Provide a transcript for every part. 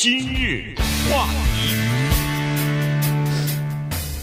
今日话题，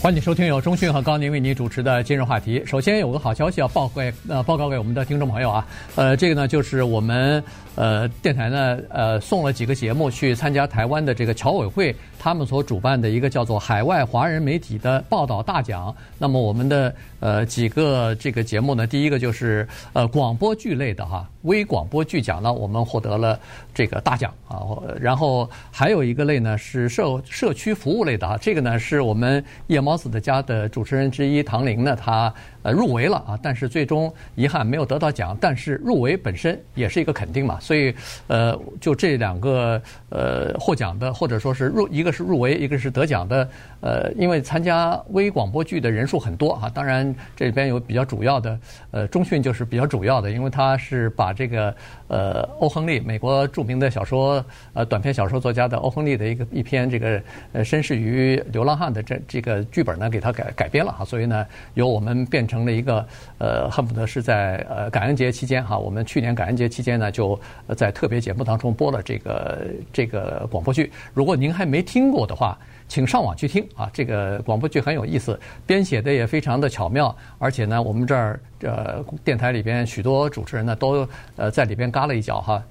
欢迎收听由中讯和高宁为您主持的今日话题。首先有个好消息要报给呃报告给我们的听众朋友啊，呃，这个呢就是我们呃电台呢呃送了几个节目去参加台湾的这个侨委会他们所主办的一个叫做海外华人媒体的报道大奖。那么我们的呃几个这个节目呢，第一个就是呃广播剧类的哈。微广播剧奖呢，我们获得了这个大奖啊。然后还有一个类呢是社社区服务类的啊，这个呢是我们夜猫子的家的主持人之一唐玲呢，她呃入围了啊，但是最终遗憾没有得到奖。但是入围本身也是一个肯定嘛，所以呃就这两个呃获奖的或者说是入一个是入围，一个是得奖的呃，因为参加微广播剧的人数很多啊，当然这里边有比较主要的呃中讯就是比较主要的，因为他是把。这个呃，欧亨利，美国著名的小说呃短篇小说作家的欧亨利的一个一篇这个呃绅士与流浪汉的这这个剧本呢，给他改改编了哈，所以呢，由我们变成成了一个呃，恨不得是在呃感恩节期间哈，我们去年感恩节期间呢，就在特别节目当中播了这个这个广播剧。如果您还没听过的话，请上网去听啊，这个广播剧很有意思，编写的也非常的巧妙，而且呢，我们这儿呃电台里边许多主持人呢都呃在里边嘎了一脚哈，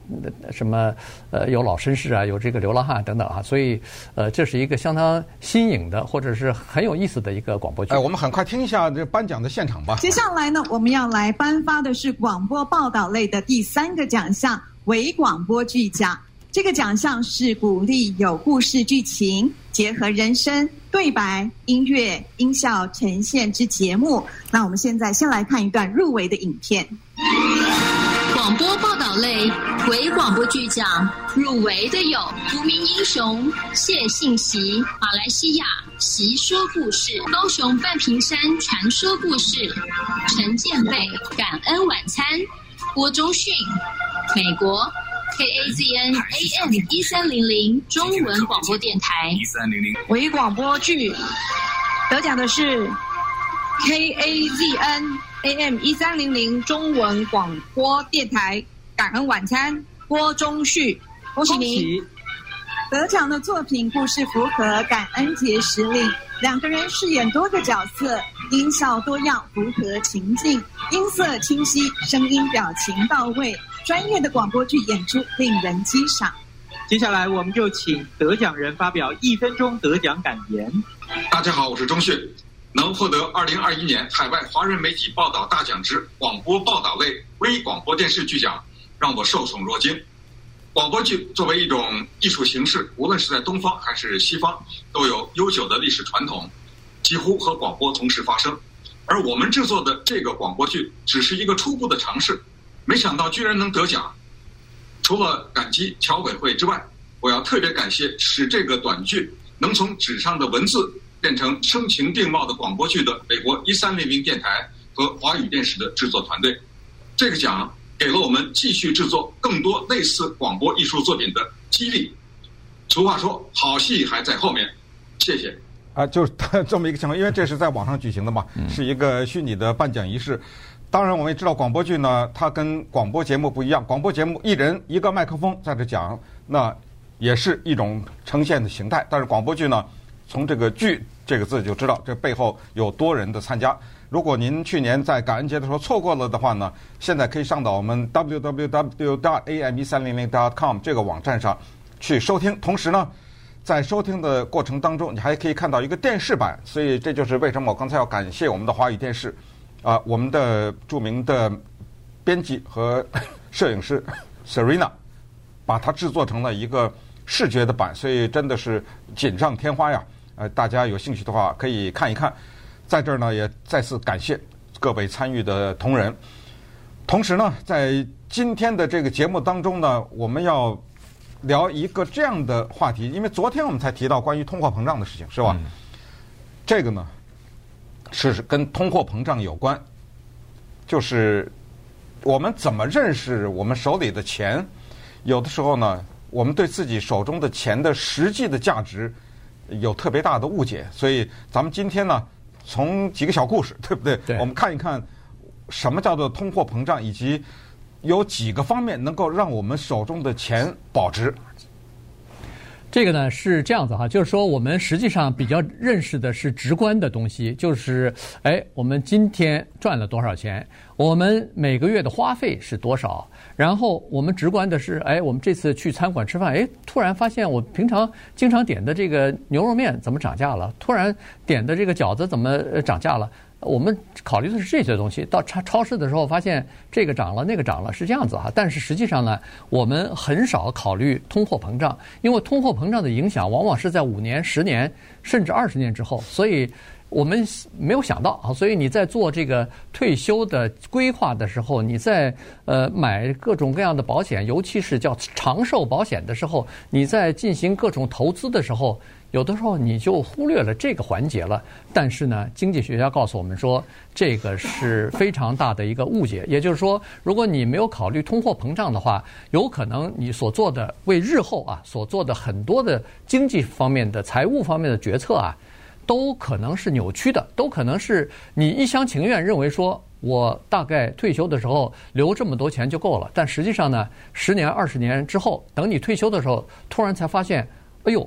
什么呃有老绅士啊，有这个流浪汉等等啊，所以呃这是一个相当新颖的或者是很有意思的一个广播剧。哎，我们很快听一下这颁奖的现场吧。接下来呢，我们要来颁发的是广播报道类的第三个奖项——微广播剧奖。这个奖项是鼓励有故事剧情结合人声对白、音乐、音效呈现之节目。那我们现在先来看一段入围的影片。广播报道类为广播剧奖入围的有《无名英雄》、谢信息、马来西亚习说故事、高雄半屏山传说故事、陈建贝感恩晚餐、郭忠训、美国。K A Z N A M 一三零零中文广播电台，一三零零微广播剧得奖的是 K A Z N A M 一三零零中文广播电台感恩晚餐郭忠旭，恭喜您！得奖的作品故事符合感恩节时令，两个人饰演多个角色，音效多样，符合情境，音色清晰，声音表情到位。专业的广播剧演出令人欣赏。接下来，我们就请得奖人发表一分钟得奖感言。大家好，我是钟旭，能获得二零二一年海外华人媒体报道大奖之广播报道类微广播电视剧奖，让我受宠若惊。广播剧作为一种艺术形式，无论是在东方还是西方，都有悠久的历史传统，几乎和广播同时发生。而我们制作的这个广播剧，只是一个初步的尝试。没想到居然能得奖，除了感激侨委会之外，我要特别感谢使这个短剧能从纸上的文字变成声情并茂的广播剧的美国一三零零电台和华语电视的制作团队。这个奖给了我们继续制作更多类似广播艺术作品的激励。俗话说，好戏还在后面。谢谢。啊，就是 这么一个情况，因为这是在网上举行的嘛，是一个虚拟的颁奖仪式。当然，我们也知道广播剧呢，它跟广播节目不一样。广播节目一人一个麦克风在这讲，那也是一种呈现的形态。但是广播剧呢，从这个“剧”这个字就知道这背后有多人的参加。如果您去年在感恩节的时候错过了的话呢，现在可以上到我们 www.am1300.com 这个网站上去收听。同时呢，在收听的过程当中，你还可以看到一个电视版。所以这就是为什么我刚才要感谢我们的华语电视。啊，我们的著名的编辑和 摄影师 Serena 把它制作成了一个视觉的版，所以真的是锦上添花呀！呃，大家有兴趣的话可以看一看。在这儿呢，也再次感谢各位参与的同仁。同时呢，在今天的这个节目当中呢，我们要聊一个这样的话题，因为昨天我们才提到关于通货膨胀的事情，是吧？嗯、这个呢。是跟通货膨胀有关，就是我们怎么认识我们手里的钱？有的时候呢，我们对自己手中的钱的实际的价值有特别大的误解。所以，咱们今天呢，从几个小故事，对不对？对。我们看一看什么叫做通货膨胀，以及有几个方面能够让我们手中的钱保值。这个呢是这样子哈，就是说我们实际上比较认识的是直观的东西，就是哎，我们今天赚了多少钱，我们每个月的花费是多少，然后我们直观的是，哎，我们这次去餐馆吃饭，哎，突然发现我平常经常点的这个牛肉面怎么涨价了？突然点的这个饺子怎么涨价了？我们考虑的是这些东西，到超超市的时候发现这个涨了，那个涨了，是这样子哈。但是实际上呢，我们很少考虑通货膨胀，因为通货膨胀的影响往往是在五年、十年甚至二十年之后，所以我们没有想到啊。所以你在做这个退休的规划的时候，你在呃买各种各样的保险，尤其是叫长寿保险的时候，你在进行各种投资的时候。有的时候你就忽略了这个环节了，但是呢，经济学家告诉我们说，这个是非常大的一个误解。也就是说，如果你没有考虑通货膨胀的话，有可能你所做的为日后啊所做的很多的经济方面的、财务方面的决策啊，都可能是扭曲的，都可能是你一厢情愿认为说，我大概退休的时候留这么多钱就够了。但实际上呢，十年、二十年之后，等你退休的时候，突然才发现，哎呦。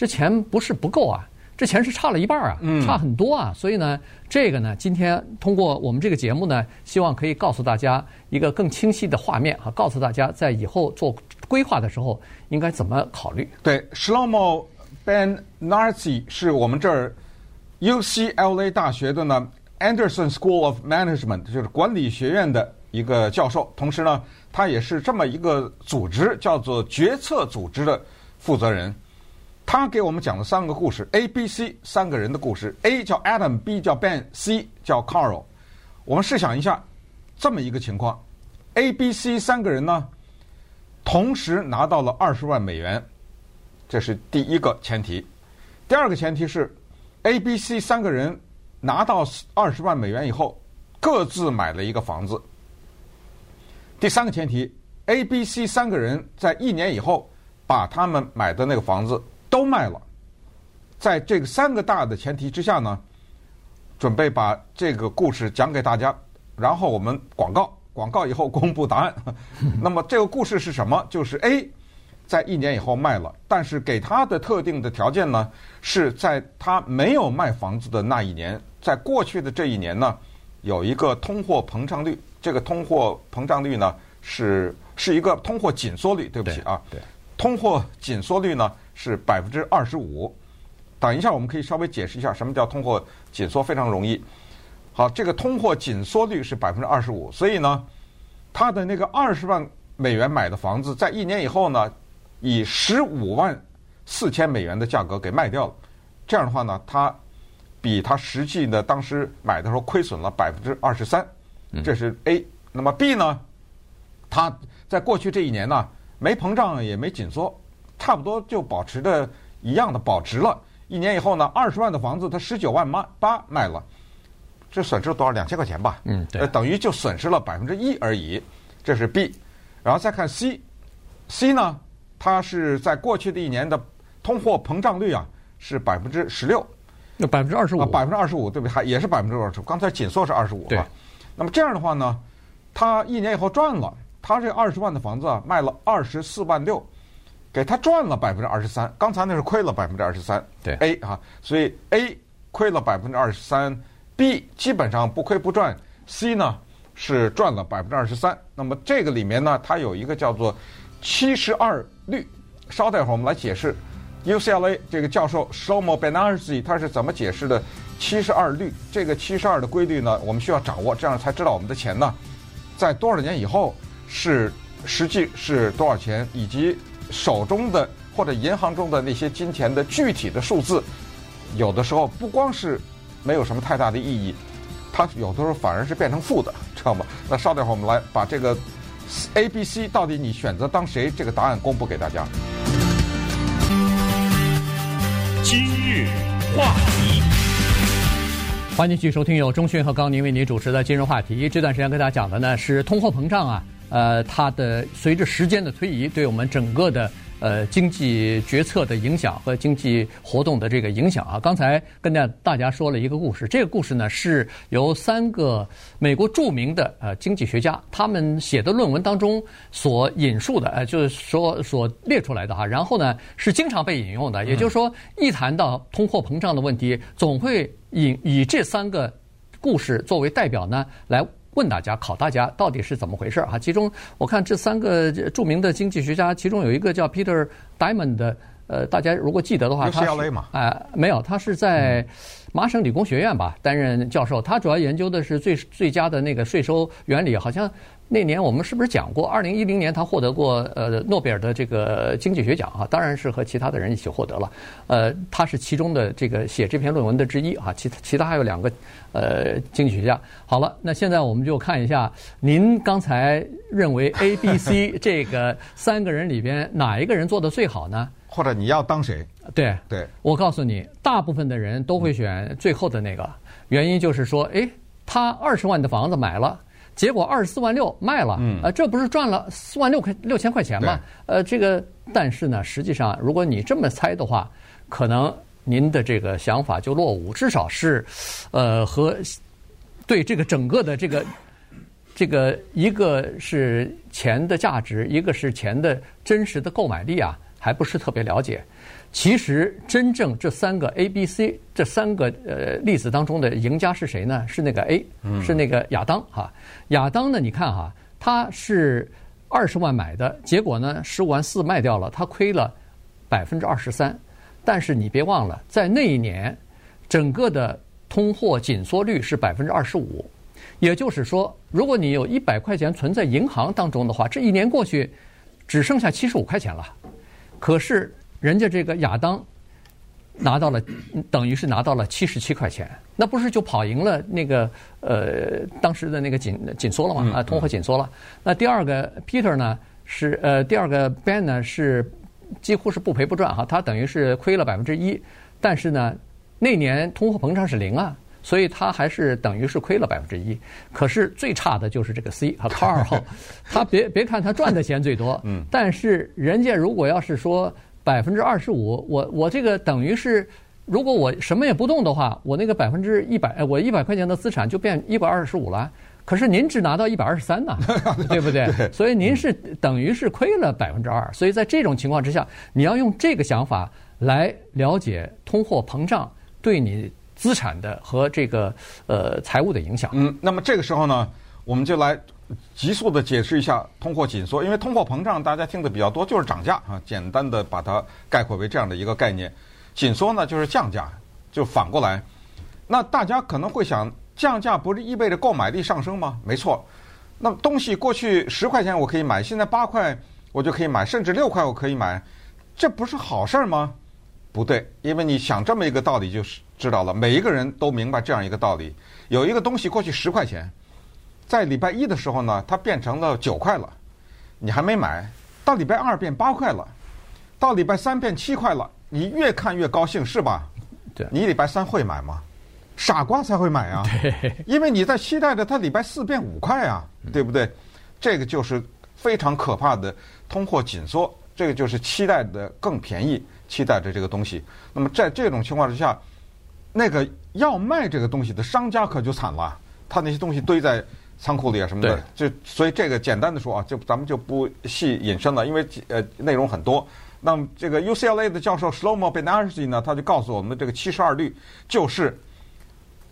这钱不是不够啊，这钱是差了一半啊，差很多啊。所以呢，这个呢，今天通过我们这个节目呢，希望可以告诉大家一个更清晰的画面啊，告诉大家在以后做规划的时候应该怎么考虑。对，Shlomo Ben Narzi 是我们这儿 UCLA 大学的呢 Anderson School of Management，就是管理学院的一个教授，同时呢，他也是这么一个组织叫做决策组织的负责人。他给我们讲了三个故事，A、B、C 三个人的故事。A 叫 Adam，B 叫 Ben，C 叫 Carl。我们试想一下，这么一个情况：A、B、C 三个人呢，同时拿到了二十万美元，这是第一个前提。第二个前提是，A、B、C 三个人拿到二十万美元以后，各自买了一个房子。第三个前提，A、B、C 三个人在一年以后把他们买的那个房子。都卖了，在这个三个大的前提之下呢，准备把这个故事讲给大家，然后我们广告，广告以后公布答案。那么这个故事是什么？就是 A 在一年以后卖了，但是给他的特定的条件呢，是在他没有卖房子的那一年，在过去的这一年呢，有一个通货膨胀率，这个通货膨胀率呢是是一个通货紧缩率，对不起啊，对，通货紧缩率呢。是百分之二十五。等一下，我们可以稍微解释一下什么叫通货紧缩，非常容易。好，这个通货紧缩率是百分之二十五，所以呢，他的那个二十万美元买的房子，在一年以后呢，以十五万四千美元的价格给卖掉了。这样的话呢，他比他实际的当时买的时候亏损了百分之二十三。这是 A。那么 B 呢，他在过去这一年呢，没膨胀也没紧缩。差不多就保持着一样的保值了。一年以后呢，二十万的房子，他十九万八卖了，这损失了多少？两千块钱吧。嗯，对。等于就损失了百分之一而已。这是 B，然后再看 C，C 呢，它是在过去的一年的通货膨胀率啊是百分之十六，那百分之二十五，百分之二十五，对不对？还也是百分之二十五。刚才紧缩是二十五。对。那么这样的话呢，他一年以后赚了，他这二十万的房子啊卖了二十四万六。给他赚了百分之二十三，刚才那是亏了百分之二十三。对，A 啊，所以 A 亏了百分之二十三，B 基本上不亏不赚，C 呢是赚了百分之二十三。那么这个里面呢，它有一个叫做七十二律。稍待会儿我们来解释 UCLA 这个教授 Shlomo Ben Arzi 他是怎么解释的七十二律。这个七十二的规律呢，我们需要掌握，这样才知道我们的钱呢，在多少年以后是实际是多少钱，以及。手中的或者银行中的那些金钱的具体的数字，有的时候不光是没有什么太大的意义，它有的时候反而是变成负的，知道吗？那稍等会儿我们来把这个 A、B、C 到底你选择当谁这个答案公布给大家。今日话题，欢迎继续收听由钟讯和高宁为您主持的今日话题。这段时间跟大家讲的呢是通货膨胀啊。呃，它的随着时间的推移，对我们整个的呃经济决策的影响和经济活动的这个影响啊。刚才跟大大家说了一个故事，这个故事呢是由三个美国著名的呃经济学家他们写的论文当中所引述的，呃就是说所列出来的哈。然后呢是经常被引用的，也就是说一谈到通货膨胀的问题，总会引以这三个故事作为代表呢来。问大家，考大家到底是怎么回事啊？其中我看这三个著名的经济学家，其中有一个叫 Peter Diamond 的，呃，大家如果记得的话，他是哎，没有，他是在麻省理工学院吧担任教授，他主要研究的是最最佳的那个税收原理，好像。那年我们是不是讲过？二零一零年他获得过呃诺贝尔的这个经济学奖啊，当然是和其他的人一起获得了。呃，他是其中的这个写这篇论文的之一啊，其其他还有两个呃经济学家。好了，那现在我们就看一下，您刚才认为 A、B、C 这个三个人里边哪一个人做的最好呢？或者你要当谁？对对，我告诉你，大部分的人都会选最后的那个，原因就是说，诶，他二十万的房子买了。结果二十四万六卖了，呃，这不是赚了四万六块六千块钱吗？呃，这个，但是呢，实际上，如果你这么猜的话，可能您的这个想法就落伍，至少是，呃，和对这个整个的这个这个一个是钱的价值，一个是钱的真实的购买力啊，还不是特别了解。其实，真正这三个 A、B、C 这三个呃例子当中的赢家是谁呢？是那个 A，是那个亚当哈。亚当呢，你看哈，他是二十万买的，结果呢十五万四卖掉了，他亏了百分之二十三。但是你别忘了，在那一年，整个的通货紧缩率是百分之二十五，也就是说，如果你有一百块钱存在银行当中的话，这一年过去只剩下七十五块钱了。可是。人家这个亚当拿到了，等于是拿到了七十七块钱，那不是就跑赢了那个呃当时的那个紧紧缩了吗？啊，通货紧缩了。那第二个 Peter 呢是呃第二个 Ben 呢是几乎是不赔不赚哈，他等于是亏了百分之一，但是呢那年通货膨胀是零啊，所以他还是等于是亏了百分之一。可是最差的就是这个 C 和 Carl，他别别看他赚的钱最多，嗯，但是人家如果要是说。百分之二十五，我我这个等于是，如果我什么也不动的话，我那个百分之一百，我一百块钱的资产就变一百二十五了。可是您只拿到一百二十三呢，对不对？对，所以您是等于是亏了百分之二。所以在这种情况之下，你要用这个想法来了解通货膨胀对你资产的和这个呃财务的影响。嗯，那么这个时候呢，我们就来。急速的解释一下通货紧缩，因为通货膨胀大家听的比较多，就是涨价啊。简单的把它概括为这样的一个概念，紧缩呢就是降价，就反过来。那大家可能会想，降价不是意味着购买力上升吗？没错。那么东西过去十块钱我可以买，现在八块我就可以买，甚至六块我可以买，这不是好事儿吗？不对，因为你想这么一个道理，就是知道了，每一个人都明白这样一个道理：有一个东西过去十块钱。在礼拜一的时候呢，它变成了九块了，你还没买，到礼拜二变八块了，到礼拜三变七块了，你越看越高兴是吧？对，你礼拜三会买吗？傻瓜才会买啊！对，因为你在期待着它礼拜四变五块啊，对不对？这个就是非常可怕的通货紧缩，这个就是期待的更便宜，期待着这个东西。那么在这种情况之下，那个要卖这个东西的商家可就惨了，他那些东西堆在。仓库里啊什么的，就所以这个简单的说啊，就咱们就不细引申了，因为呃内容很多。那么这个 UCLA 的教授 Shlomo Bernardsky 呢，他就告诉我们，这个七十二率就是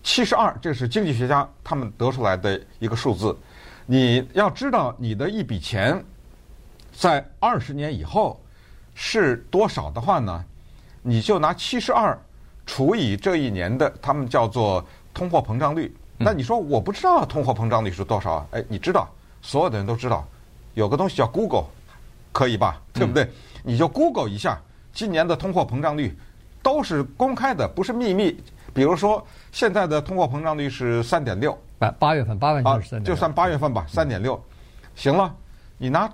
七十二，这是经济学家他们得出来的一个数字。你要知道你的一笔钱在二十年以后是多少的话呢，你就拿七十二除以这一年的，他们叫做通货膨胀率。那你说我不知道通货膨胀率是多少啊？哎，你知道，所有的人都知道，有个东西叫 Google，可以吧？对不对？嗯、你就 Google 一下今年的通货膨胀率，都是公开的，不是秘密。比如说现在的通货膨胀率是三点六，八八月份八月份是三点六，就算八月份吧，三点六，行了，你拿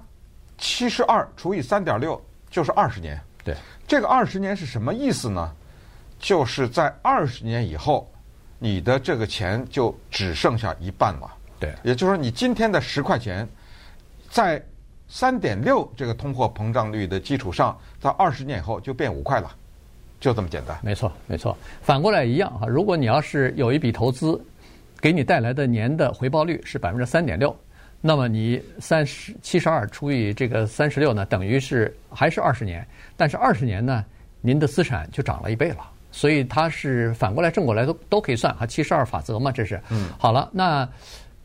七十二除以三点六就是二十年。对，这个二十年是什么意思呢？就是在二十年以后。你的这个钱就只剩下一半了，对，也就是说，你今天的十块钱，在三点六这个通货膨胀率的基础上，在二十年以后就变五块了，就这么简单。没错，没错。反过来一样哈，如果你要是有一笔投资，给你带来的年的回报率是百分之三点六，那么你三十七十二除以这个三十六呢，等于是还是二十年。但是二十年呢，您的资产就涨了一倍了。所以它是反过来正过来都都可以算哈，七十二法则嘛，这是。嗯。好了，那。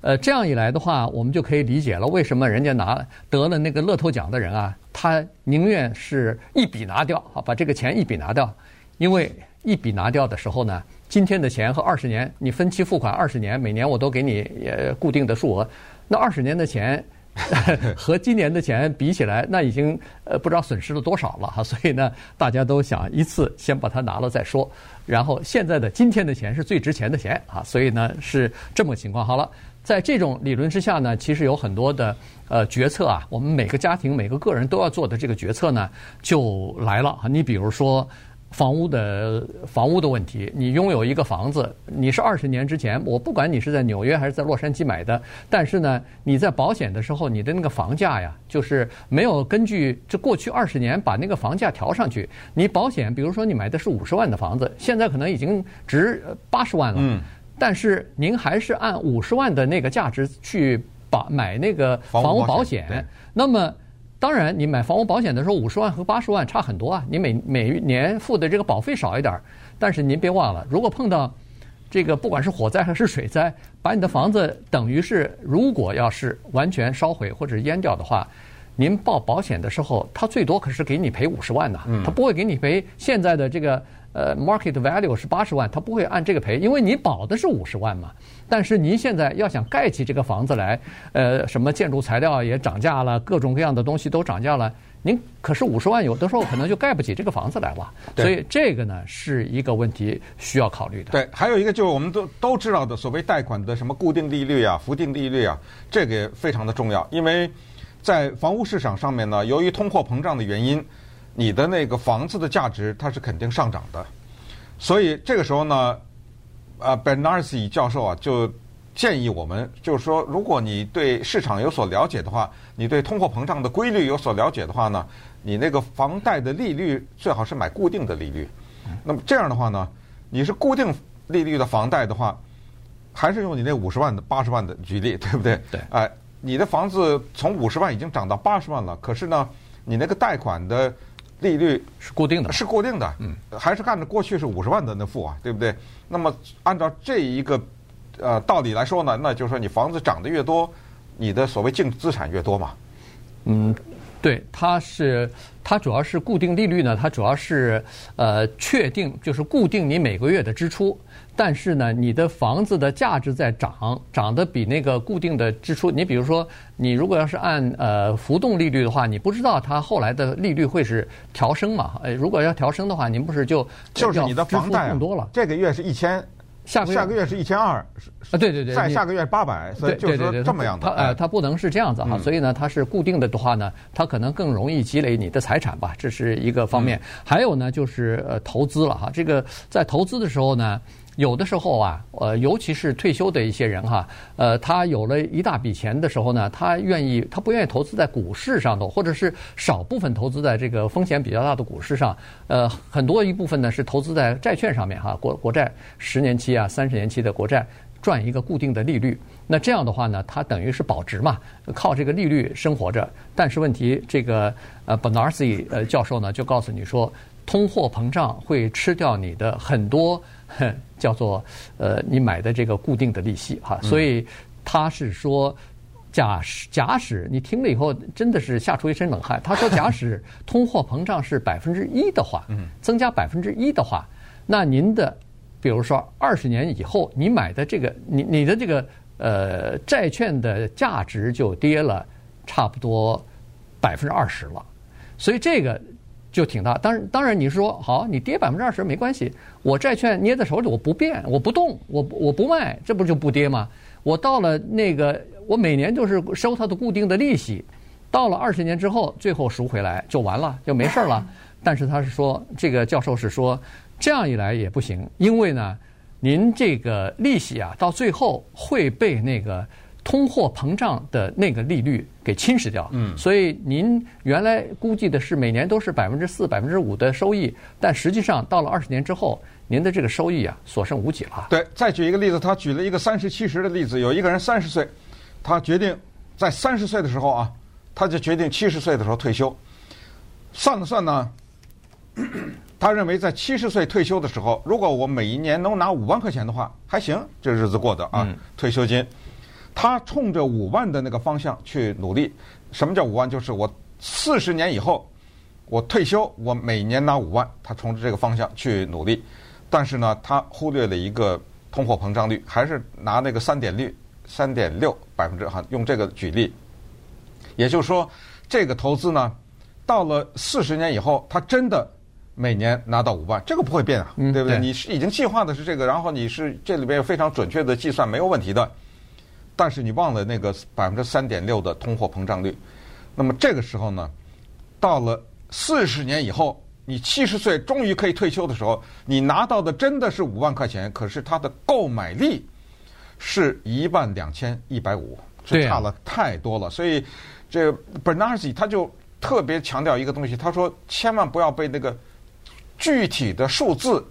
呃，这样一来的话，我们就可以理解了为什么人家拿得了那个乐透奖的人啊，他宁愿是一笔拿掉，啊把这个钱一笔拿掉，因为一笔拿掉的时候呢，今天的钱和二十年你分期付款二十年，每年我都给你呃固定的数额，那二十年的钱 和今年的钱比起来，那已经呃不知道损失了多少了哈，所以呢，大家都想一次先把它拿了再说，然后现在的今天的钱是最值钱的钱啊，所以呢是这么个情况。好了。在这种理论之下呢，其实有很多的呃决策啊，我们每个家庭、每个个人都要做的这个决策呢，就来了。你比如说房屋的房屋的问题，你拥有一个房子，你是二十年之前，我不管你是在纽约还是在洛杉矶买的，但是呢，你在保险的时候，你的那个房价呀，就是没有根据这过去二十年把那个房价调上去。你保险，比如说你买的是五十万的房子，现在可能已经值八十万了。嗯。但是您还是按五十万的那个价值去把买那个房屋保险，那么当然你买房屋保险的时候，五十万和八十万差很多啊，你每每年付的这个保费少一点儿，但是您别忘了，如果碰到这个不管是火灾还是水灾，把你的房子等于是如果要是完全烧毁或者淹掉的话，您报保险的时候，他最多可是给你赔五十万呐，他不会给你赔现在的这个。呃，market value 是八十万，他不会按这个赔，因为你保的是五十万嘛。但是您现在要想盖起这个房子来，呃，什么建筑材料也涨价了，各种各样的东西都涨价了，您可是五十万，有的时候可能就盖不起这个房子来吧。所以这个呢是一个问题需要考虑的。对，还有一个就是我们都都知道的所谓贷款的什么固定利率啊、浮定利率啊，这个也非常的重要，因为在房屋市场上面呢，由于通货膨胀的原因。你的那个房子的价值，它是肯定上涨的，所以这个时候呢，呃 Bernarsi 教授啊，就建议我们，就是说，如果你对市场有所了解的话，你对通货膨胀的规律有所了解的话呢，你那个房贷的利率最好是买固定的利率。那么这样的话呢，你是固定利率的房贷的话，还是用你那五十万的、八十万的举例，对不对？对。哎、呃，你的房子从五十万已经涨到八十万了，可是呢，你那个贷款的利率是固定的，是固定的，嗯，还是按照过去是五十万的那付啊，对不对？那么按照这一个呃道理来说呢，那就是说你房子涨得越多，你的所谓净资产越多嘛。嗯，对，它是它主要是固定利率呢，它主要是呃确定就是固定你每个月的支出。但是呢，你的房子的价值在涨，涨得比那个固定的支出，你比如说，你如果要是按呃浮动利率的话，你不知道它后来的利率会是调升嘛？呃，如果要调升的话，您不是就就是你的房贷更多了？这个月是一千，下个月下个月是一千二，啊，对对对，再下个月八百，所以就是说这么样的。它呃，它不能是这样子哈，所以呢，它是固定的的话呢，它可能更容易积累你的财产吧，这是一个方面。还有呢，就是呃投资了哈，这个在投资的时候呢。有的时候啊，呃，尤其是退休的一些人哈，呃，他有了一大笔钱的时候呢，他愿意，他不愿意投资在股市上头，或者是少部分投资在这个风险比较大的股市上，呃，很多一部分呢是投资在债券上面哈，国国债十年期啊、三十年期的国债赚一个固定的利率，那这样的话呢，它等于是保值嘛，靠这个利率生活着。但是问题，这个呃，Bernanke 呃教授呢就告诉你说，通货膨胀会吃掉你的很多。叫做呃，你买的这个固定的利息哈，所以他是说，假使假使你听了以后真的是吓出一身冷汗。他说，假使通货膨胀是 百分之一的话，增加百分之一的话，那您的比如说二十年以后你买的这个你你的这个呃债券的价值就跌了差不多百分之二十了，所以这个。就挺大，当然当然你是说好，你跌百分之二十没关系，我债券捏在手里我不变，我不动，我我不卖，这不就不跌吗？我到了那个，我每年就是收它的固定的利息，到了二十年之后，最后赎回来就完了，就没事了。但是他是说，这个教授是说，这样一来也不行，因为呢，您这个利息啊，到最后会被那个。通货膨胀的那个利率给侵蚀掉。嗯，所以您原来估计的是每年都是百分之四、百分之五的收益，但实际上到了二十年之后，您的这个收益啊，所剩无几了。对，再举一个例子，他举了一个三十七十的例子，有一个人三十岁，他决定在三十岁的时候啊，他就决定七十岁的时候退休。算了算呢，他认为在七十岁退休的时候，如果我每一年能拿五万块钱的话，还行，这日子过得啊，退休金。他冲着五万的那个方向去努力。什么叫五万？就是我四十年以后，我退休，我每年拿五万。他冲着这个方向去努力，但是呢，他忽略了一个通货膨胀率，还是拿那个三点六、三点六百分之哈，用这个举例。也就是说，这个投资呢，到了四十年以后，他真的每年拿到五万，这个不会变啊，对不对？你是已经计划的是这个，然后你是这里边有非常准确的计算，没有问题的。但是你忘了那个百分之三点六的通货膨胀率，那么这个时候呢，到了四十年以后，你七十岁终于可以退休的时候，你拿到的真的是五万块钱，可是它的购买力是一万两千一百五，是差了太多了。所以这 Bernanke 他就特别强调一个东西，他说千万不要被那个具体的数字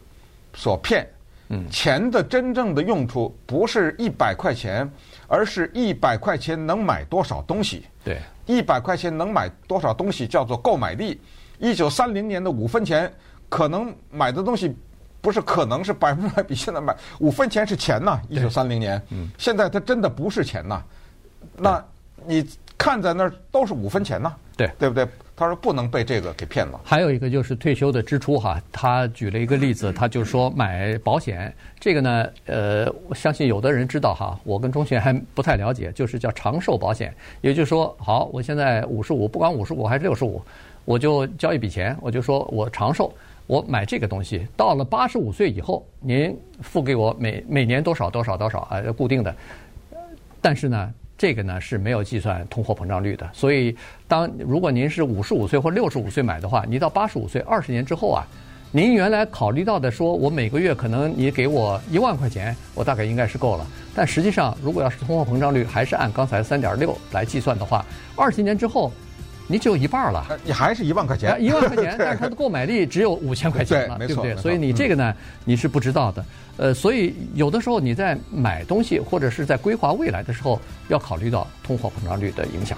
所骗。嗯，钱的真正的用处不是一百块钱，而是一百块钱能买多少东西。对，一百块钱能买多少东西叫做购买力。一九三零年的五分钱可能买的东西不是可能是百分之百比现在买五分钱是钱呐。一九三零年，嗯，现在它真的不是钱呐。那你看在那儿都是五分钱呐，对，对不对？他说不能被这个给骗了。还有一个就是退休的支出哈，他举了一个例子，他就说买保险，这个呢，呃，我相信有的人知道哈，我跟钟迅还不太了解，就是叫长寿保险。也就是说，好，我现在五十五，不管五十五还是六十五，我就交一笔钱，我就说我长寿，我买这个东西，到了八十五岁以后，您付给我每每年多少多少多少啊，固定的。但是呢。这个呢是没有计算通货膨胀率的，所以当如果您是五十五岁或六十五岁买的话，你到八十五岁二十年之后啊，您原来考虑到的说，我每个月可能你给我一万块钱，我大概应该是够了。但实际上，如果要是通货膨胀率还是按刚才三点六来计算的话，二十年之后。你只有一半了，你还是一万块钱，一万块钱，但是它的购买力只有五千块钱了，对，对不对？所以你这个呢，你是不知道的。呃，所以有的时候你在买东西或者是在规划未来的时候，要考虑到通货膨胀率的影响。